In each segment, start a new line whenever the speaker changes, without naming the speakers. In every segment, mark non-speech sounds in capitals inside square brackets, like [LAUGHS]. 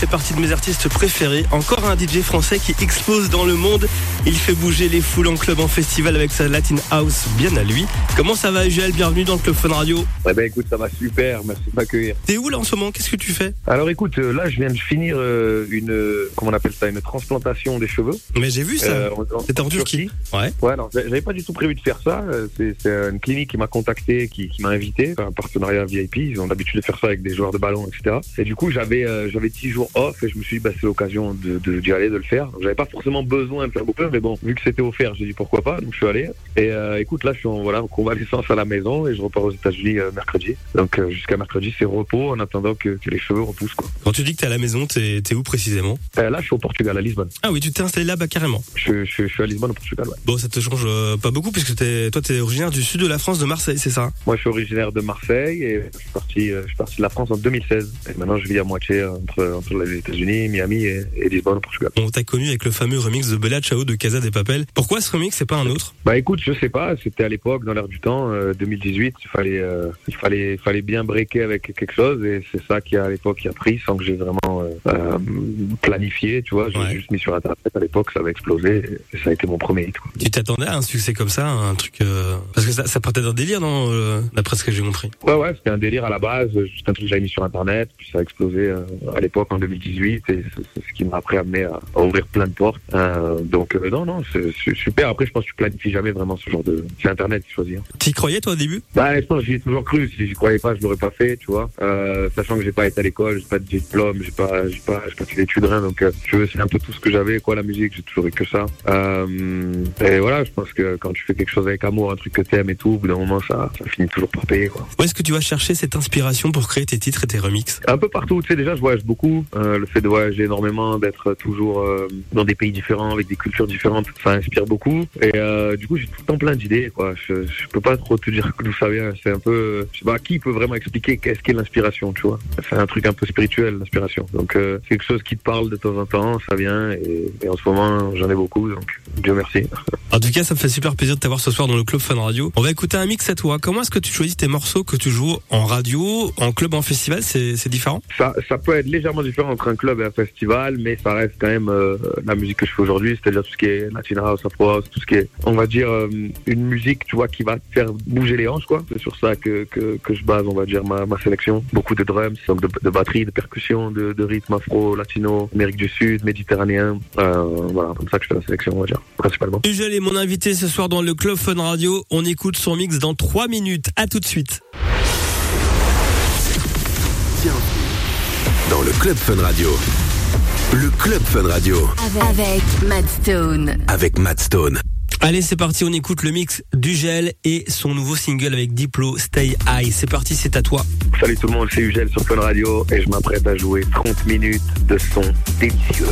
fait partie de mes artistes préférés. Encore un DJ français qui explose dans le monde. Il fait bouger les foules en club, en festival avec sa Latin House bien à lui. Comment ça va, Joël? Bienvenue dans le Club Fun Radio.
Ouais, ben écoute, ça va super. Merci de m'accueillir.
T'es où là en ce moment? Qu'est-ce que tu fais?
Alors écoute, euh, là, je viens de finir euh, une, euh, comment on appelle ça, une transplantation des cheveux.
Mais j'ai vu ça.
Euh, en-
C'était en Turquie. Ouais.
Ouais, non, j'avais pas du tout prévu de faire ça. C'est c'est une clinique qui m'a contacté, qui, qui m'a invité, un partenariat VIP. Ils ont l'habitude de faire ça avec des joueurs de ballon, etc. Et du coup, j'avais euh, j'avais 10 jours off et je me suis dit, bah, c'est l'occasion de de- d'y aller, de le faire. Donc, J'avais pas forcément besoin de faire beaucoup, mais bon, vu que c'était offert, j'ai dit pourquoi pas. Donc je suis allé. Et euh, écoute, là, je suis en voilà en convalescence à la maison et je repars aux États-Unis euh, mercredi. Donc euh, jusqu'à mercredi, c'est repos en attendant que, que les cheveux repoussent. Quoi.
Quand tu dis que t'es à la maison, t'es t'es où précisément?
Euh, là, je suis au Portugal, à Lisbonne.
Ah oui, tu t'es installé là, bah carrément.
Je, je, je suis à Lisbonne, au Portugal. Ouais.
Bon, ça te change euh, pas beaucoup puisque t'es, toi, t'es originaire du sud de la France, de Marseille, c'est ça?
Moi, je suis originaire de Marseille et je suis parti, euh, je suis parti de la France en 2016. Et maintenant, je vis à moitié entre, entre les États-Unis, Miami et, et Lisbonne, au Portugal.
On t'a connu avec le fameux remix de Bella Ciao de Casa des Papel. Pourquoi ce remix, c'est pas un autre?
Bah écoute, je sais pas, c'était à l'époque, dans l'air du temps, euh, 2018, il fallait, euh, il fallait, il fallait bien breaker avec quelque chose et c'est ça qui a à l'époque qui a pris sans que j'ai vraiment euh, euh, planifié, tu vois. J'ai
Ouais.
juste mis sur internet à l'époque, ça avait explosé et ça a été mon premier hit. Quoi.
Tu t'attendais à un succès comme ça, un truc euh, parce que ça, ça partait d'un délire, non euh, D'après ce que j'ai compris?
Ouais, ouais, c'était un délire à la base, juste un truc que j'avais mis sur internet, puis ça a explosé euh, à l'époque en 2018 et c'est ce qui m'a après amené à, à ouvrir plein de portes. Euh, donc euh, non, non, c'est super. Après, je pense que tu planifies jamais vraiment ce genre de. C'est internet qui choisit. hein.
T'y croyais toi au début?
Bah, je pense que j'y ai toujours cru. Si j'y croyais pas, je l'aurais pas fait, tu vois. Euh, sachant que j'ai pas été à l'école, j'ai pas de diplôme, j'ai pas, j'ai pas, j'ai pas fait d'études, rien. Donc, je veux, c'est un peu tout ce que j'avais, quoi, la musique. J'ai toujours eu que ça. Et voilà, je pense que quand tu fais quelque chose avec amour, un truc que t'aimes et tout, au bout d'un moment, ça, ça finit toujours par payer, quoi.
Où est-ce que tu vas chercher cette inspiration pour créer tes titres et tes remixes?
Un peu partout, tu sais, déjà, je voyage beaucoup. Euh, le fait de voyager énormément, d'être toujours euh, dans des pays différents, avec des cultures différentes, ça inspire beaucoup. Et euh, du coup, j'ai tout le temps plein d'idées, quoi. Je, je peux pas trop te dire [LAUGHS] d'où ça vient. C'est un peu, je sais pas, qui peut vraiment expliquer qu'est-ce qu'est l'inspiration, tu vois. C'est un truc un peu spirituel, l'inspiration. Donc, c'est quelque chose qui te parle de temps en temps, ça vient. Et, et en ce moment, j'en ai beaucoup, donc Dieu merci. [LAUGHS]
En tout cas, ça me fait super plaisir de t'avoir ce soir dans le Club Fun Radio. On va écouter un mix à toi. Comment est-ce que tu choisis tes morceaux que tu joues en radio, en club, en festival? C'est c'est différent?
Ça, ça peut être légèrement différent entre un club et un festival, mais ça reste quand même euh, la musique que je fais aujourd'hui, c'est-à-dire tout ce qui est Latin House, Afro House, tout ce qui est, on va dire, euh, une musique, tu vois, qui va faire bouger les hanches, quoi. C'est sur ça que, que, je base, on va dire, ma, ma sélection. Beaucoup de drums, de, de batterie, de percussion, de, de rythme afro, latino, Amérique du Sud, méditerranéen. Euh, voilà, comme ça que je fais la sélection, on va dire, principalement.
Ugel est mon invité ce soir dans le Club Fun Radio. On écoute son mix dans 3 minutes. À tout de suite.
Dans le Club Fun Radio. Le Club Fun Radio
Avec, avec Matt Stone.
avec Matt Stone.
Allez, c'est parti, on écoute le mix d'Ugel et son nouveau single avec Diplo, Stay High. C'est parti, c'est à toi.
Salut tout le monde, c'est Ugel sur Fun Radio et je m'apprête à jouer 30 minutes de son délicieux.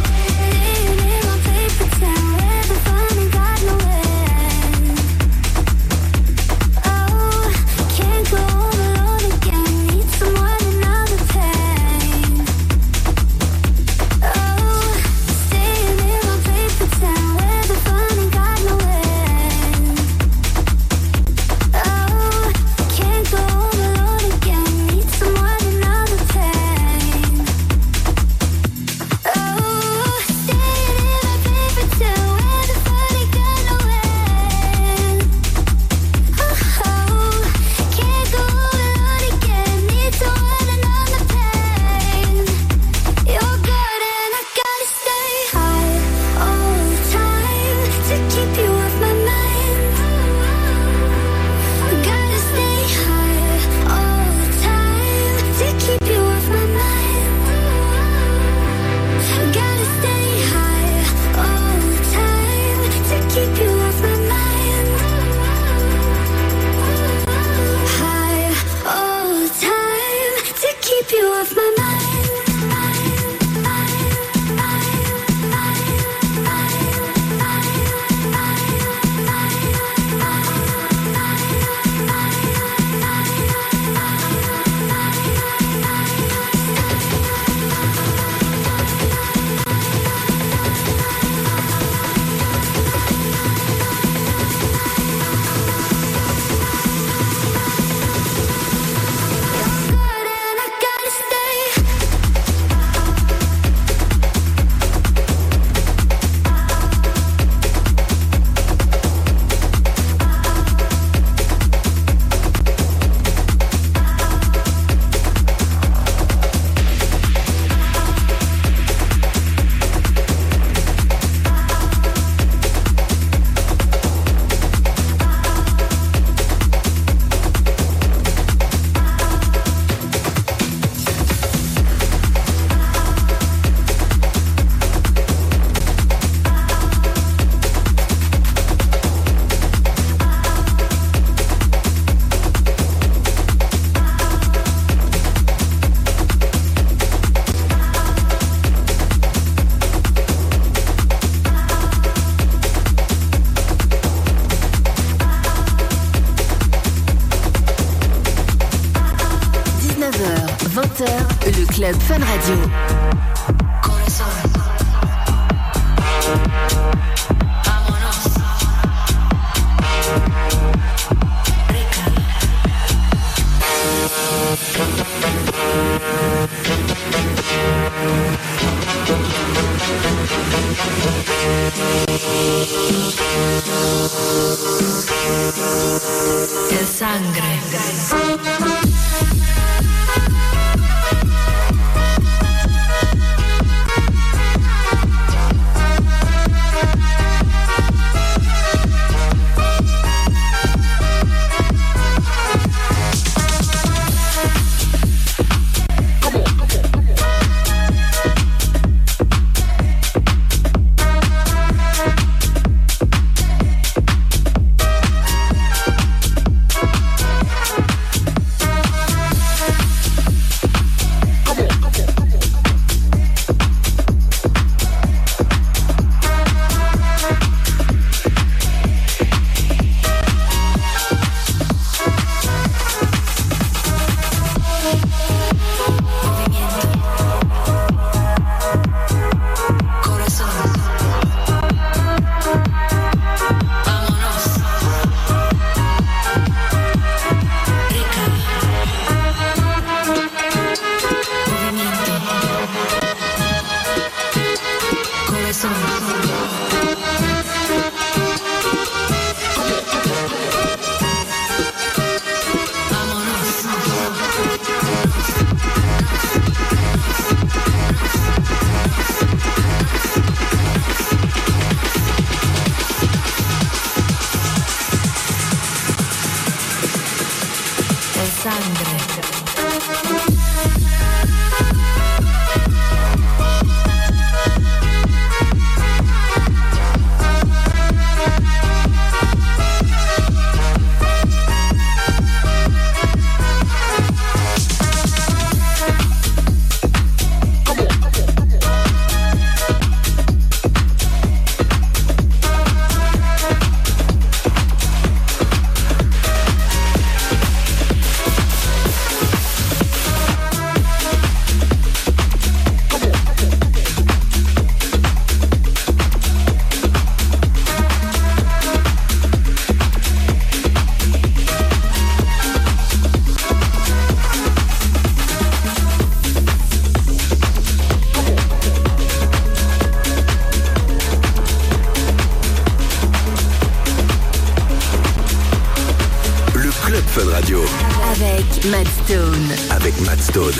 Club Fun Radio Avec Matt Stone.
avec Matt Stone.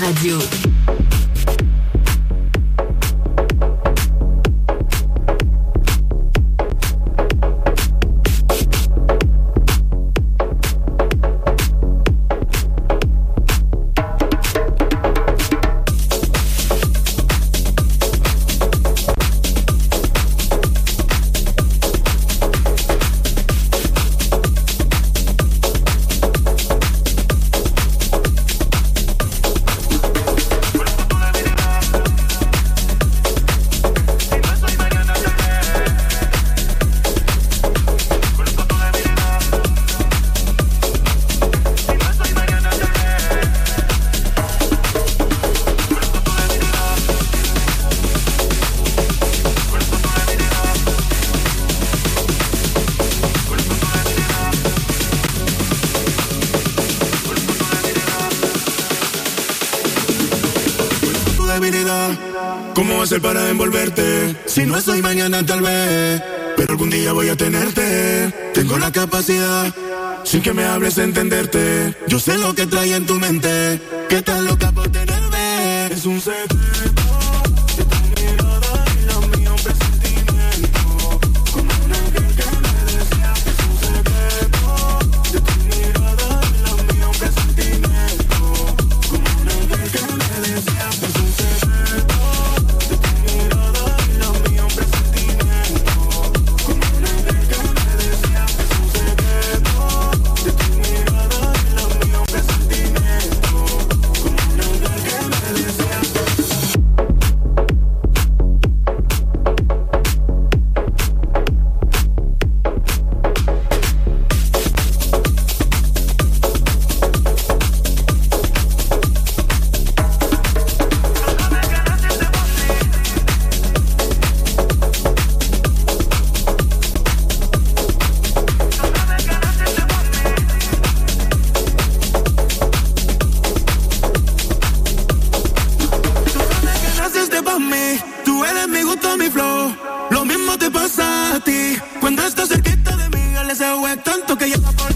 Radio.
Tal vez, pero algún día voy a tenerte. Tengo la capacidad, sin que me hables de entenderte. Yo sé lo que trae en tu mente, que estás loca por tenerme. Es un secreto. Pasa a ti. Cuando estás cerquita de mí, deseo es tanto que llega por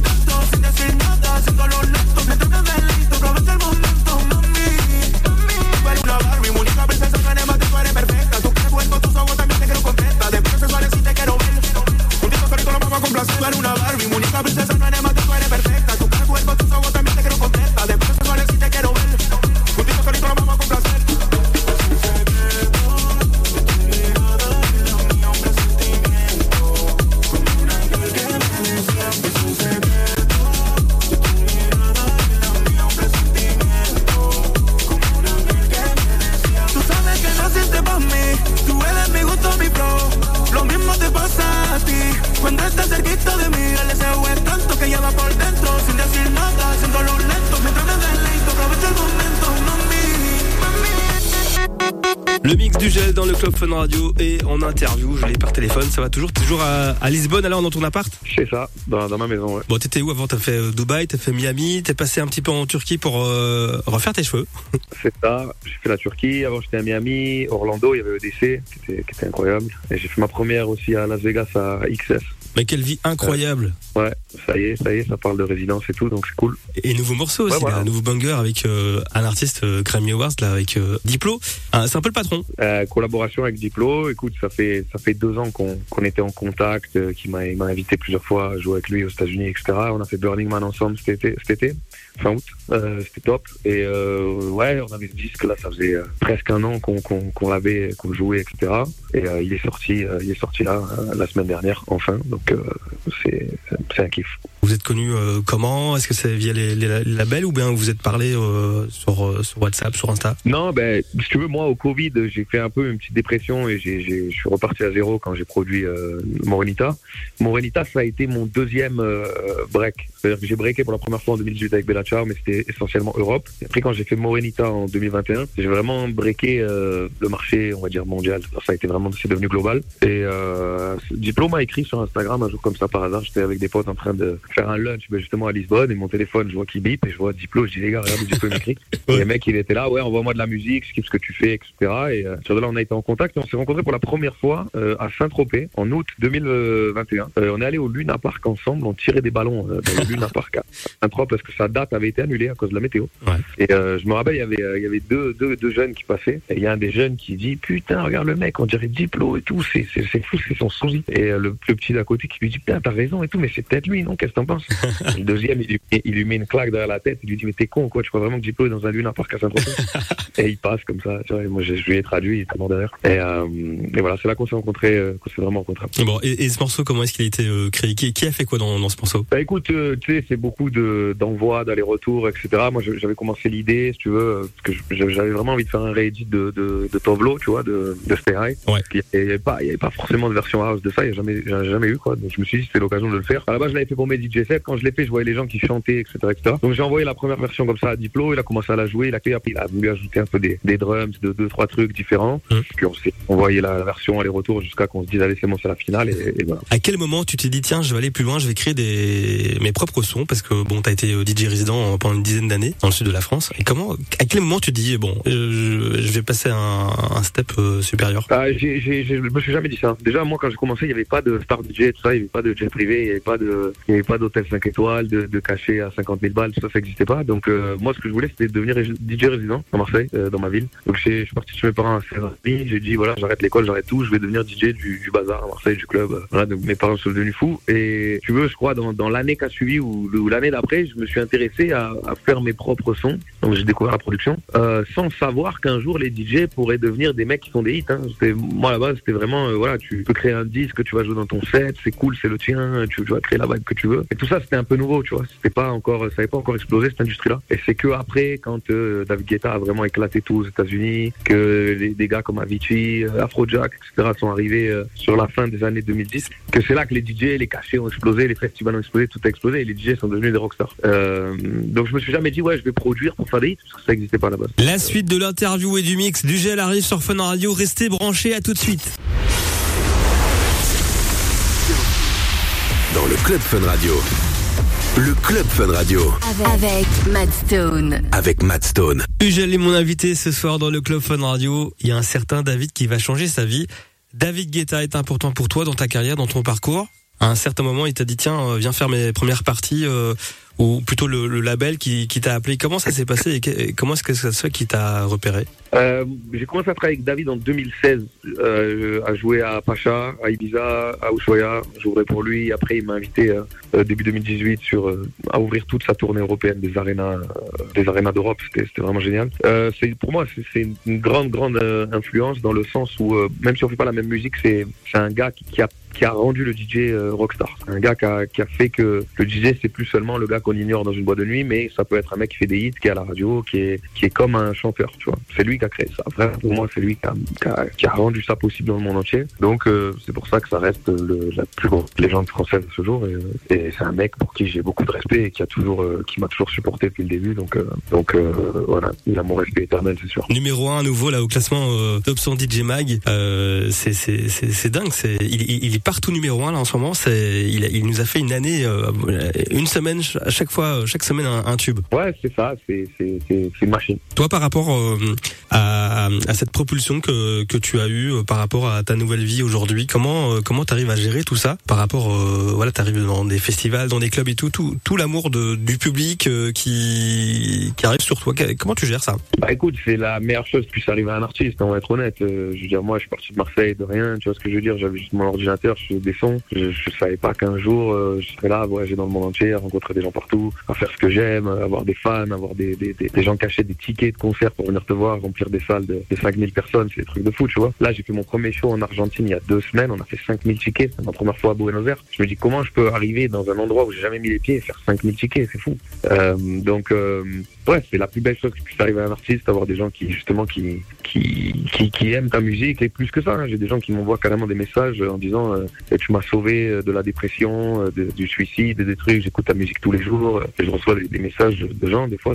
Fun Radio et en interview, je l'ai par téléphone. Ça va toujours, toujours à, à Lisbonne, alors dans ton appart?
C'est ça, dans, dans ma maison, ouais.
Bon, t'étais où avant? T'as fait euh, Dubaï, t'as fait Miami, t'es passé un petit peu en Turquie pour euh, refaire tes cheveux. [LAUGHS]
C'est ça. J'ai fait la Turquie. Avant, j'étais à Miami, Orlando. Il y avait EDC, qui était, qui était incroyable. Et j'ai fait ma première aussi à Las Vegas à XS.
Mais quelle vie incroyable
Ouais, ça y est, ça y est, ça parle de résidence et tout, donc c'est cool.
Et nouveau morceau aussi,
Ouais, voilà.
là, un nouveau banger avec euh, un artiste euh, Grammy Awards, là, avec Diplo. Ah, c'est un peu le patron.
Collaboration avec Diplo. Écoute, ça fait ça fait deux ans qu'on qu'on était en contact, euh, qu'il m'a il m'a invité plusieurs fois à jouer avec lui aux États-Unis, etc. On a fait Burning Man ensemble cet été, cet été fin août. Euh, C'était top. Et euh, ouais, on avait ce disque là, ça faisait euh, presque un an qu'on qu'on l'avait, qu'on le jouait, etc. Et euh, il est sorti, il est sorti là euh, la semaine dernière, enfin. Donc c'est c'est un kiff.
Vous êtes connu comment? Est-ce que c'est via les, les labels ou bien vous êtes parlé sur, sur WhatsApp, sur Insta?
Non, ben, si tu veux, moi, au Covid, j'ai fait un peu une petite dépression et je suis reparti à zéro quand j'ai produit Morenita. Morenita, ça a été mon deuxième break. C'est-à-dire que j'ai breaké pour la première fois en 2018 avec Bella Ciao, mais c'était essentiellement Europe. Et après, quand j'ai fait Morenita en 2021, j'ai vraiment breaké euh, le marché, on va dire, mondial. Ça a été vraiment, c'est devenu global. Et euh, Diplo m'a écrit sur Instagram un jour comme ça par hasard. J'étais avec des potes en train de faire un lunch ben, justement à Lisbonne et mon téléphone, je vois qu'il bip et je vois Diplo. Je dis les gars, regardez Diplo m'écrit. [LAUGHS] Et le mec, il était là, ouais, envoie-moi de la musique, kiffe ce que tu fais, etc. Et euh, sur de là, on a été en contact et on s'est rencontrés pour la première fois euh, à Saint-Tropez en août 2021. Euh, on est allé au Luna Park ensemble, on tirait des ballons dans le Luna Park à Saint-Tropez parce que ça date ça avait été annulé à cause de la météo.
Ouais.
Et euh, je me rappelle, il y avait, euh, il y avait deux, deux, deux jeunes qui passaient. Et il y a un des jeunes qui dit Putain, regarde le mec, on dirait Diplo et tout, c'est c'est- c'est fou, c'est son sosie. Et euh, le, le petit d'à côté qui lui dit Putain, t'as raison et tout, mais c'est peut-être lui, non? Qu'est-ce que t'en penses? [LAUGHS] Le deuxième, il lui, il lui met une claque derrière la tête, il lui dit Mais t'es con, quoi, tu crois vraiment que Diplo est dans un Luna Park à Saint-Tropez? [LAUGHS] Et il passe comme ça, tu vois, et moi je, je lui ai traduit, il était mort derrière. Et, euh, et voilà, c'est là qu'on s'est rencontrés, qu'on s'est vraiment rencontrés.
Bon, et, et ce morceau, comment est-ce qu'il a été créé? Qui, qui a fait quoi dans, dans ce morceau?
Bah écoute, tu sais, c'est beaucoup de d'envois, d'aller-retour, etc. Moi, j'avais commencé l'idée, si tu veux, parce que j'avais vraiment envie de faire un réédit de, de, de Tovlo, tu vois, de, de Stay High.
Ouais.
Il n'y avait, pas- avait forcément de version house de ça, il n'y a jamais, jamais eu, quoi. Donc je me suis dit, c'était l'occasion de le faire. À la base, je l'avais fait pour mes DJ sets. Quand je l'ai fait, je voyais les gens qui chantaient, etc. etc. Donc j'ai envoyé la première version comme ça à Diplo, il a commencé à la jouer, il a, après, il a voulu ajouter un peu des, des drums, de deux, trois trucs différents.
Mhm.
Puis on s'est envoyé la, la version aller-retour jusqu'à qu'on se dise, allez, c'est bon, c'est la finale, et, et voilà.
À quel moment tu t'es dit tiens je vais aller plus loin, je vais créer des mes propres sons parce que bon t'as été euh, DJ résident pendant une dizaine d'années dans le sud de la France et comment à quel moment tu dis bon je, vais passer un, step euh, supérieur?
Ah, j'ai- je me suis jamais dit ça. Déjà, moi, quand j'ai commencé, il n'y avait pas de star DJ, tout ça, il n'y avait pas de jet privé, il n'y avait pas d'hôtel 5 étoiles, de, cachet à 50 000 balles, tout ça, ça n'existait pas. Donc, euh, moi, ce que je voulais, c'était devenir DJ résident à Marseille, euh, dans ma ville. Donc, je suis parti chez mes parents à 16 ans j'ai dit, voilà, j'arrête l'école, j'arrête tout, je vais devenir DJ du, bazar à Marseille, du club. Donc mes parents sont devenus fous. Et tu veux, je crois, dans, l'année qui a suivi ou l'année d'après, je me suis intéressé à, à faire mes propres sons. Donc, j'ai découvert la production, euh, sans savoir qu'un jour, les DJ pourraient devenir des mecs qui font des hits. Hein. Moi, base, c'était vraiment, euh, voilà, tu peux créer un disque, tu vas jouer dans ton set, c'est cool, c'est le tien, tu, vas créer la vibe que tu veux. Et tout ça, c'était un peu nouveau, tu vois. C'était pas encore, ça n'avait pas encore explosé cette industrie-là. Et c'est que après, quand euh, David Guetta a vraiment éclaté tout aux États-Unis, que des gars comme Avicii, Afrojack, etc. sont arrivés sur la fin des années 2010, que c'est là que les DJ, les cachets ont explosé, les festivals ont explosé, tout a explosé, et les DJ sont devenus des rockstars. Donc je me suis jamais dit, ouais, je vais produire pour faire des hits, parce que ça n'existait pas à la base.
La suite de l'interview et du mix du gel arrive sur Fun Radio restez branchés à tout de suite
Dans le Club Fun Radio. Le Club Fun Radio.
Avec, avec Matt Stone.
Avec Matt Stone.
Ugel est mon invité ce soir dans le Club Fun Radio. Il y a un certain David qui va changer sa vie. David Guetta est important pour toi dans ta carrière, dans ton parcours. À un certain moment, il t'a dit tiens, euh, viens faire mes premières parties, euh, ou plutôt le, le label qui, t'a appelé. Comment ça s'est passé et comment est-ce que ça se fait qu'il t'a repéré?
Euh, j'ai commencé à travailler avec David en 2016, euh, à jouer à Pacha, à Ibiza, à Ushuaia. J'ouvrais pour lui. Après, il m'a invité euh, début 2018 sur à ouvrir toute sa tournée européenne des arénas, des arénas d'Europe. C'était, vraiment génial. Pour moi, c'est, une grande, grande influence dans le sens où même si on fait pas la même musique, c'est, un gars qui, a qui a rendu le DJ rockstar. Un gars qui a, qui a fait que le DJ c'est plus seulement le gars qu'on ignore dans une boîte de nuit, mais ça peut être un mec qui fait des hits, qui est à la radio, qui est qui est comme un chanteur, tu vois. C'est lui qui a créé ça. Vraiment, pour moi, c'est lui qui a, qui, a, qui a rendu ça possible dans le monde entier. Donc euh, c'est pour ça que ça reste le, la plus grande légende française de ce jour. Et, et c'est un mec pour qui j'ai beaucoup de respect et qui a toujours euh, qui m'a toujours supporté depuis le début. Donc euh, donc euh, voilà, il a mon respect éternel, c'est sûr.
Numéro 1 à nouveau là au classement euh, Top 100 DJ Mag. Euh, c'est dingue. C'est il, est partout numéro 1 là en ce moment. C'est il, nous a fait une année, euh, une semaine à chaque fois, chaque semaine un, un tube.
Ouais, c'est ça. C'est une machine.
Toi, par rapport euh, à, à cette propulsion que, que tu as eue euh, par rapport à ta nouvelle vie aujourd'hui, comment euh, comment t'arrives à gérer tout ça par rapport euh, voilà t'arrives dans des festivals, dans des clubs et tout tout tout l'amour du public euh, qui qui arrive sur toi. Comment tu gères ça?
Bah écoute, c'est la meilleure chose qui puisse arriver à un artiste, on va être honnête. Euh, je veux dire, moi, je suis parti de Marseille de rien, tu vois ce que je veux dire. J'avais juste mon ordinateur, je faisais des sons. Je, je savais pas qu'un jour, euh, je serais là voyager dans le monde entier, rencontrer des gens partout, à faire ce que j'aime, avoir des fans, avoir des, des, des, des gens achètent des tickets de concert pour venir te voir, remplir des salles de, de 5000 personnes, c'est des trucs de fou, tu vois. Là, j'ai fait mon premier show en Argentine il y a deux semaines, on a fait 5000 tickets, c'est ma première fois à Buenos Aires. Je me dis, comment je peux arriver dans un endroit où j'ai jamais mis les pieds et faire 5000 tickets, c'est fou. Euh, donc, euh, ouais, c'est la plus belle chose qui puisse arriver à un artiste, avoir des gens qui, justement, qui, qui, qui, aiment ta musique et plus que ça. hein. J'ai des gens qui m'envoient carrément des messages en disant, euh, Eh, tu m'as sauvé euh, de la dépression, du suicide, des trucs, j'écoute ta musique tous les jours. Et je reçois des, messages de, gens, des fois,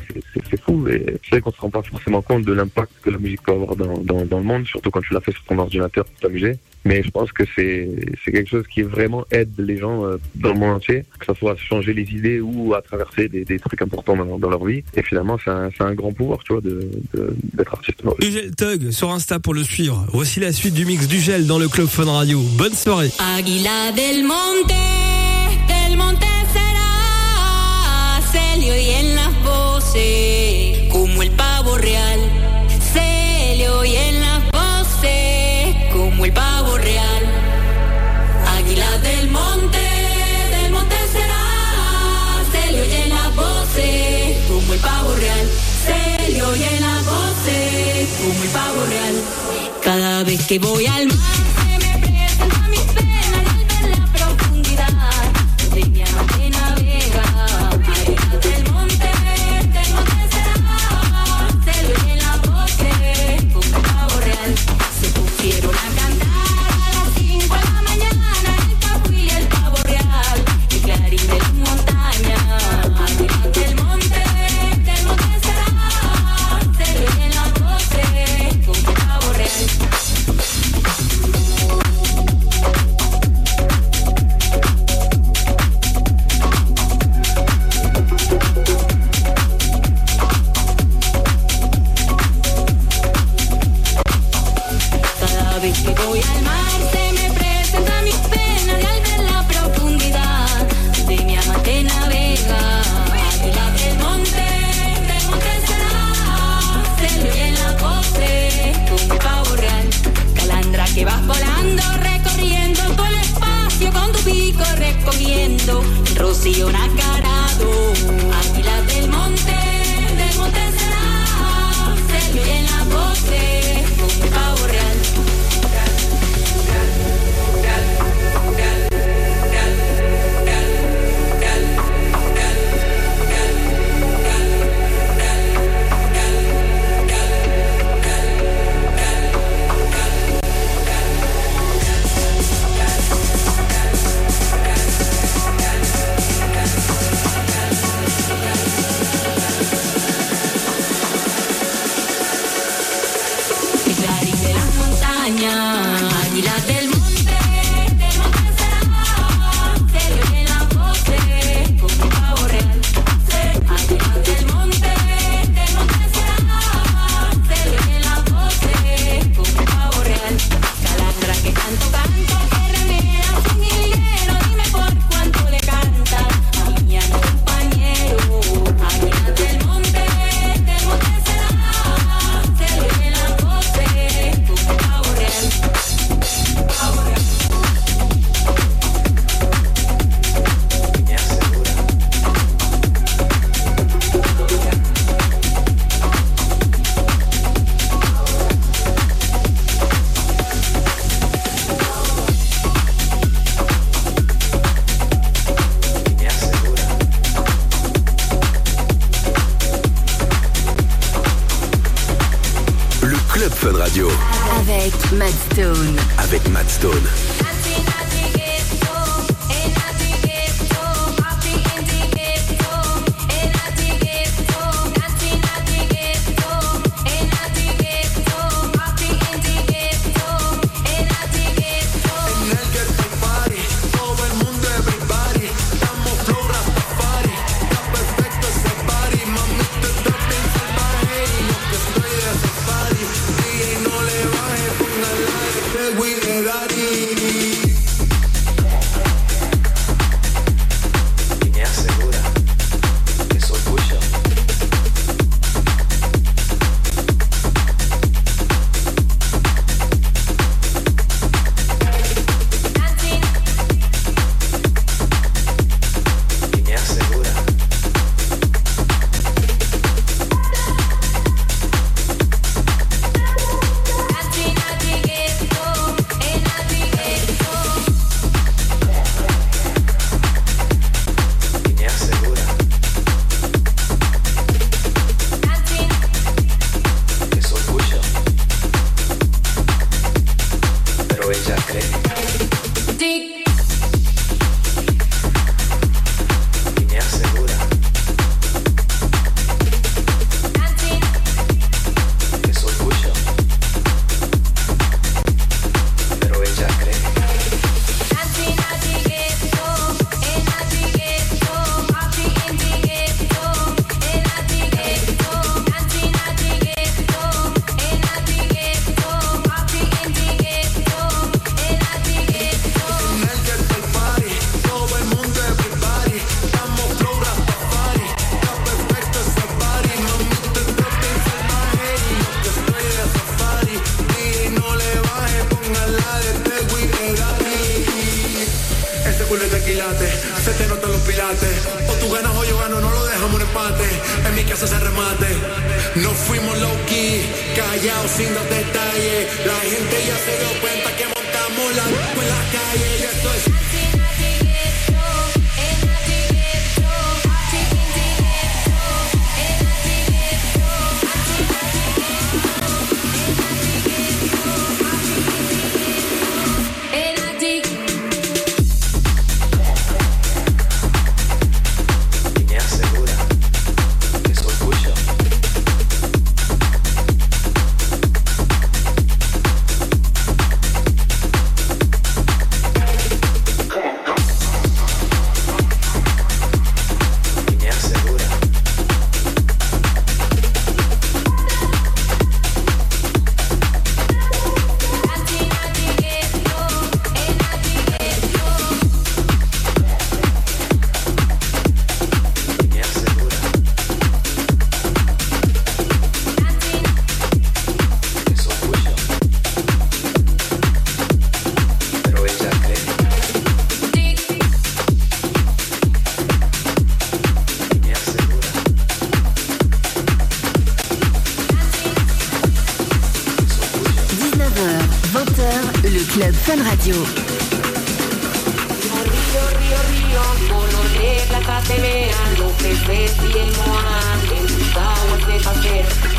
c'est fou. Et c'est vrai qu'on se rend pas forcément compte de l'impact que la musique peut avoir dans, dans, dans le monde, surtout quand tu l'as fait sur ton ordinateur pour t'amuser. Mais je pense que c'est c'est quelque chose qui vraiment aide les gens euh, dans le monde entier, que ça soit à changer les idées ou à traverser des, des trucs importants dans, dans leur vie. Et finalement, c'est un, c'est un grand pouvoir, tu vois, de- de- d'être artiste.
Ugel Tug sur Insta pour le suivre. Voici la suite du mix du gel dans le Club Fun Radio. Bonne soirée.
Águila del monte, del monte
se le oyen las voces como el pavo real. Que voy al mar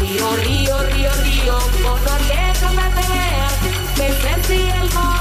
Río, río, río, río, con oriente me veas, me sentí el
mar.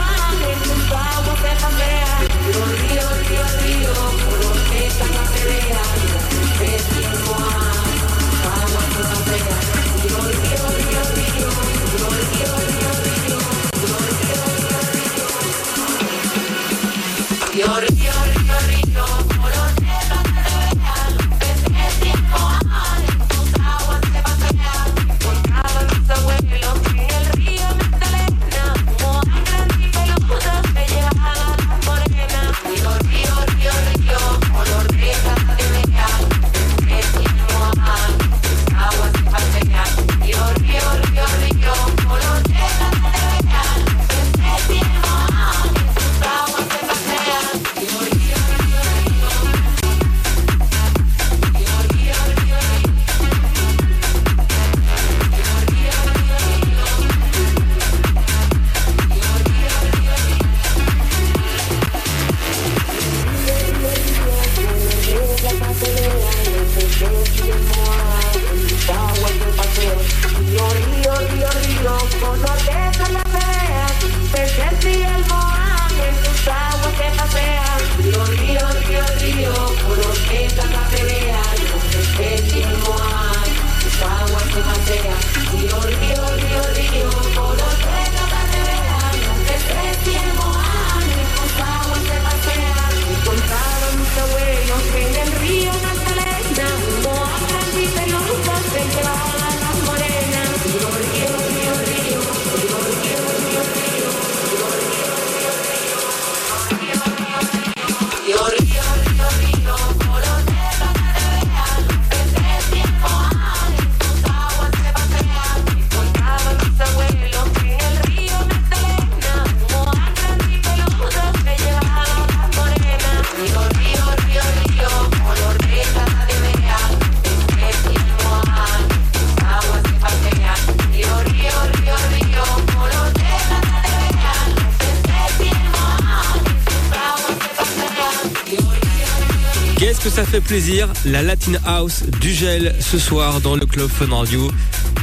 Ça fait plaisir La Latin House du gel ce soir dans le Club Fun Radio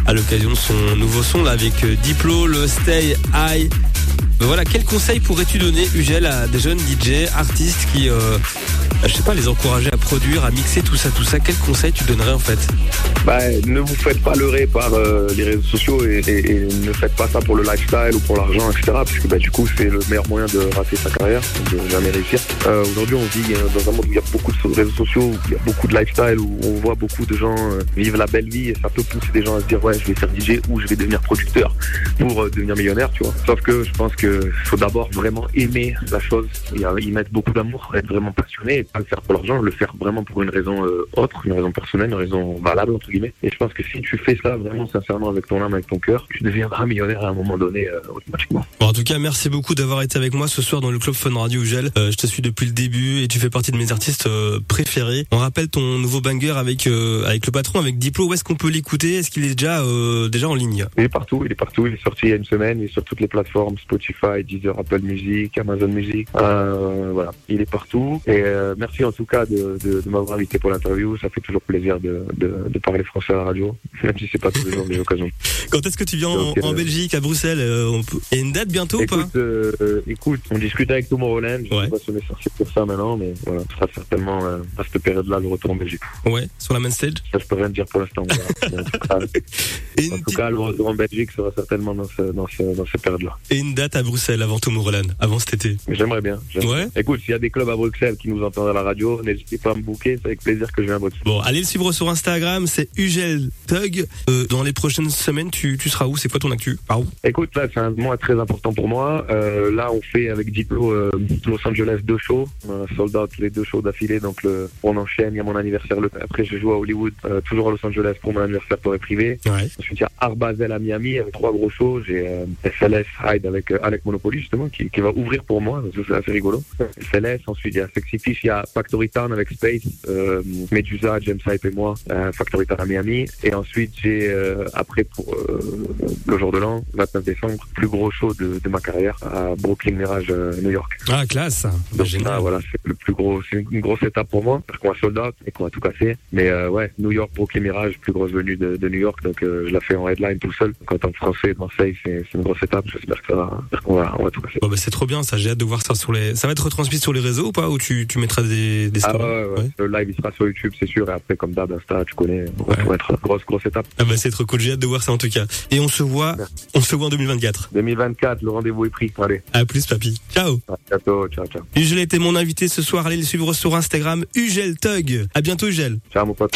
à l'occasion de son nouveau son avec euh, Diplo, le Stay High. Ben voilà, quel conseil pourrais-tu donner Ugel à des jeunes DJ, artistes qui, euh, je sais pas, les encourager à produire, à mixer tout ça, tout ça Quel conseil tu donnerais en fait
Bah, ne vous faites pas leurrer par euh, les réseaux sociaux et, ne faites pas ça pour le lifestyle ou pour l'argent, etc. Parce que bah, du coup, c'est le meilleur moyen de rater sa carrière, de jamais réussir. Euh, Aujourd'hui, on vit dans un monde où il y a beaucoup de réseaux sociaux, où il y a beaucoup de lifestyle, où on voit beaucoup de gens euh, vivre la belle vie et ça peut pousser des gens à se dire ouais, je vais faire DJ ou je vais devenir producteur pour devenir millionnaire, tu vois. Sauf que je pense que faut d'abord vraiment aimer la chose, y mettre beaucoup d'amour, être vraiment passionné et pas le faire pour l'argent, le faire vraiment pour une raison euh, autre, une raison personnelle, une raison valable entre guillemets. Et je pense que si tu fais ça vraiment sincèrement avec ton âme, avec ton cœur, tu deviendras millionnaire à un moment donné euh, automatiquement.
Bon, en tout cas, merci beaucoup d'avoir été avec moi ce soir dans le Club Fun Radio Gel. Euh, je te suis depuis le début et tu fais partie de mes artistes préférés. On rappelle ton nouveau banger avec avec le patron, avec Diplo. Où est-ce qu'on peut l'écouter? Est-ce qu'il est déjà déjà en ligne?
Il est partout, il est partout, il est sorti il y a une semaine, il est sur toutes les plateformes, Spotify, Deezer, Apple Music, Amazon Music, voilà, il est partout. Et euh, merci en tout cas de, de, de m'avoir invité pour l'interview, ça fait toujours plaisir de, parler français à la radio, même si c'est pas tous les jours des occasions.
Quand est-ce que tu viens en,
Donc, euh,
en Belgique, à Bruxelles euh, Il y a une date bientôt ou pas
Écoute, euh, écoute, on discute avec Tomorrowland, je
Ouais.
sais pas si on est sorti pour ça maintenant, mais voilà, ce sera certainement euh, à cette période-là le retour en Belgique.
Ouais, sur la main stage.
Ça, je peux rien dire pour l'instant. voilà. [LAUGHS] En tout cas, En tout le retour en Belgique sera certainement dans, ce, dans, ce, dans cette période-là.
et une date à Bruxelles avant Tomorrowland, avant cet été.
J'aimerais bien. j'aimerais
Ouais.
bien. Écoute, s'il y a des clubs à Bruxelles qui nous entendent à la radio, n'hésitez pas à me booker, c'est avec plaisir que je viens à.
Bon, allez le suivre sur Instagram, c'est Ugel Tug. Euh, dans les prochaines semaines, tu, tu seras où? C'est quoi ton actu? Par où?
Écoute, là, c'est un mois très important pour moi. Euh, là, on fait avec Diplo euh, Los Angeles deux shows. Sold out les deux shows d'affilée, donc le, on enchaîne. Il y a mon anniversaire. Le, après, je joue à Hollywood, toujours à Los Angeles pour mon anniversaire pour et privé.
Ouais.
Ensuite, il y a Art Basel à Miami avec trois gros shows. J'ai FLS Ride avec Alec Monopoly, justement, qui, qui va ouvrir pour moi. C'est assez rigolo. FLS, ensuite, il y a Sexy Fish, y a Factory Town avec Space, euh, Medusa, James Hype et moi, euh, Factory Town à Miami. Et ensuite, j'ai, euh, après, pour euh, le jour de l'an, 29 décembre, plus gros show de, de ma carrière à Brooklyn Mirage, New York.
Ah, classe. Bah,
Donc
génial.
là, voilà, c'est le plus gros, c'est une grosse étape pour moi, parce qu'on a sold out et qu'on a tout cassé. Mais ouais, New York, Brooklyn Mirage, plus grosse venue de, de New York, donc je la fais en headline tout seul. Donc, en tant que Français Marseille, c'est une grosse étape. J'espère que ça va, va, on va tout casser.
Bon, bah, c'est trop bien, ça. J'ai hâte de voir ça sur les. Ça va être retransmis sur les réseaux ou pas? Ou tu, tu mettras des, des
Ah ouais,
Ouais.
Le live, il sera sur YouTube, c'est sûr. Et après, comme d'hab, Insta, tu connais.
Ouais.
Ça va être une grosse, grosse étape.
Ah bah c'est trop cool, j'ai hâte de voir ça en tout cas. Et on se voit, on se voit en 2024.
2024, le rendez-vous est pris. Allez,
À plus papy. Ciao.
à bientôt. Ciao, ciao.
Ugel était mon invité ce soir, allez le suivre sur Instagram, Ugel Tug. À bientôt Ugel.
Ciao, mon pote.